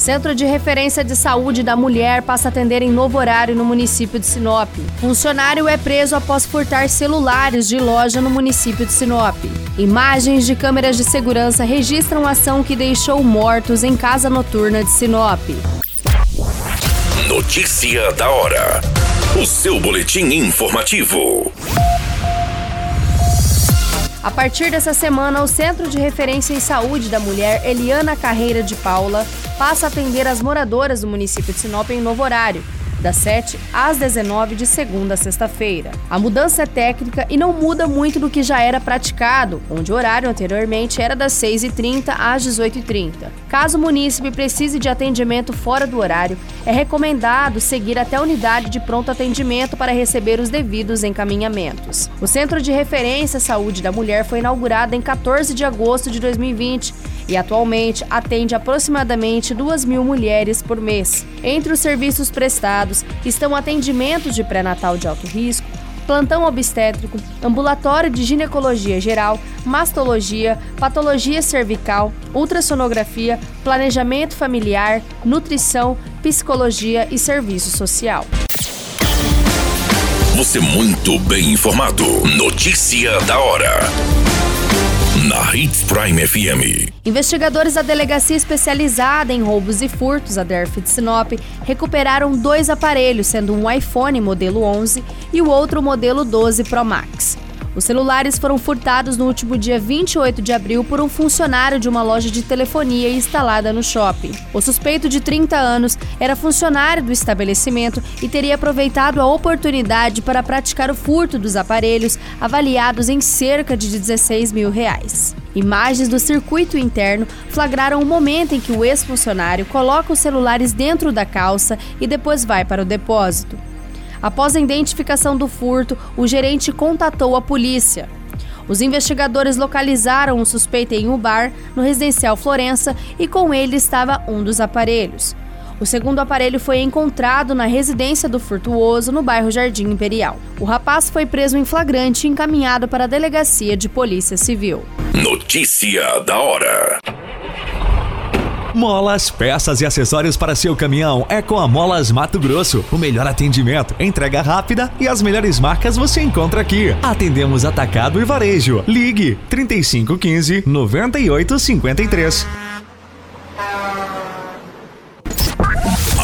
Centro de Referência de Saúde da Mulher passa a atender em novo horário no município de Sinop. Funcionário é preso após furtar celulares de loja no município de Sinop. Imagens de câmeras de segurança registram ação que deixou mortos em casa noturna de Sinop. Notícia da hora. O seu boletim informativo. A partir dessa semana, o Centro de Referência em Saúde da Mulher Eliana Carreira de Paula passa a atender as moradoras do município de Sinop em novo horário das 7 às 19 de segunda a sexta-feira. A mudança é técnica e não muda muito do que já era praticado, onde o horário anteriormente era das 6h30 às 18h30. Caso o munícipe precise de atendimento fora do horário, é recomendado seguir até a unidade de pronto atendimento para receber os devidos encaminhamentos. O Centro de Referência Saúde da Mulher foi inaugurado em 14 de agosto de 2020 e atualmente atende aproximadamente 2 mil mulheres por mês. Entre os serviços prestados estão atendimento de pré-natal de alto risco, plantão obstétrico, ambulatório de ginecologia geral, mastologia, patologia cervical, ultrassonografia, planejamento familiar, nutrição, psicologia e serviço social. Você muito bem informado. Notícia da hora na Hits Prime FM. Investigadores da Delegacia Especializada em Roubos e Furtos, a DERF de Sinop, recuperaram dois aparelhos, sendo um iPhone modelo 11 e o outro modelo 12 Pro Max. Os celulares foram furtados no último dia 28 de abril por um funcionário de uma loja de telefonia instalada no shopping. O suspeito de 30 anos era funcionário do estabelecimento e teria aproveitado a oportunidade para praticar o furto dos aparelhos, avaliados em cerca de 16 mil reais. Imagens do circuito interno flagraram o momento em que o ex-funcionário coloca os celulares dentro da calça e depois vai para o depósito. Após a identificação do furto, o gerente contatou a polícia. Os investigadores localizaram o suspeito em um bar no residencial Florença e com ele estava um dos aparelhos. O segundo aparelho foi encontrado na residência do furtuoso no bairro Jardim Imperial. O rapaz foi preso em flagrante e encaminhado para a delegacia de Polícia Civil. Notícia da hora. Molas, peças e acessórios para seu caminhão é com a Molas Mato Grosso. O melhor atendimento, entrega rápida e as melhores marcas você encontra aqui. Atendemos atacado e varejo. Ligue 3515 9853. A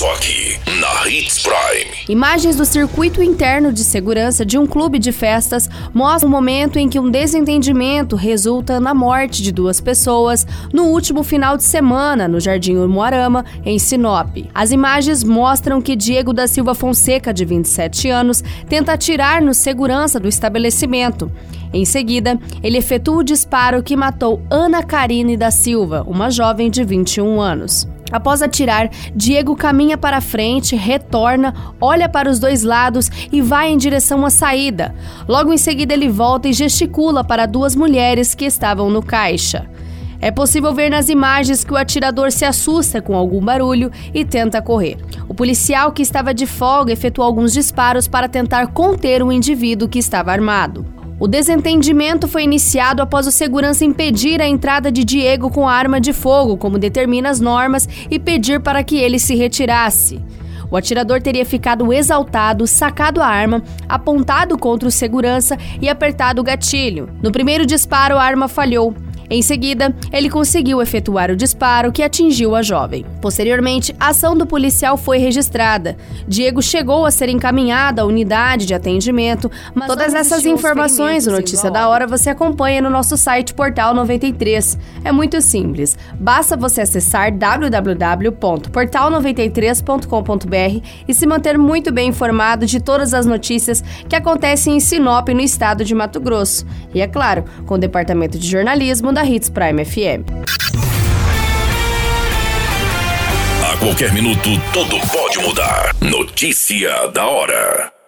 Só aqui, na Hits Prime. Imagens do circuito interno de segurança de um clube de festas mostram o momento em que um desentendimento resulta na morte de duas pessoas no último final de semana no Jardim Umuarama, em Sinop. As imagens mostram que Diego da Silva Fonseca, de 27 anos, tenta atirar no segurança do estabelecimento. Em seguida, ele efetua o disparo que matou Ana Karine da Silva, uma jovem de 21 anos. Após atirar, Diego caminha para frente, retorna, olha para os dois lados e vai em direção à saída. Logo em seguida, ele volta e gesticula para duas mulheres que estavam no caixa. É possível ver nas imagens que o atirador se assusta com algum barulho e tenta correr. O policial que estava de folga efetuou alguns disparos para tentar conter o indivíduo que estava armado. O desentendimento foi iniciado após o segurança impedir a entrada de Diego com arma de fogo, como determina as normas, e pedir para que ele se retirasse. O atirador teria ficado exaltado, sacado a arma, apontado contra o segurança e apertado o gatilho. No primeiro disparo, a arma falhou. Em seguida, ele conseguiu efetuar o disparo que atingiu a jovem. Posteriormente, a ação do policial foi registrada. Diego chegou a ser encaminhado à unidade de atendimento, mas todas essas informações, o Notícia da Hora, você acompanha no nosso site Portal 93. É muito simples. Basta você acessar www.portal93.com.br e se manter muito bem informado de todas as notícias que acontecem em Sinop, no estado de Mato Grosso. E é claro, com o departamento de jornalismo da da Hits Prime FM. A qualquer minuto, tudo pode mudar. Notícia da hora.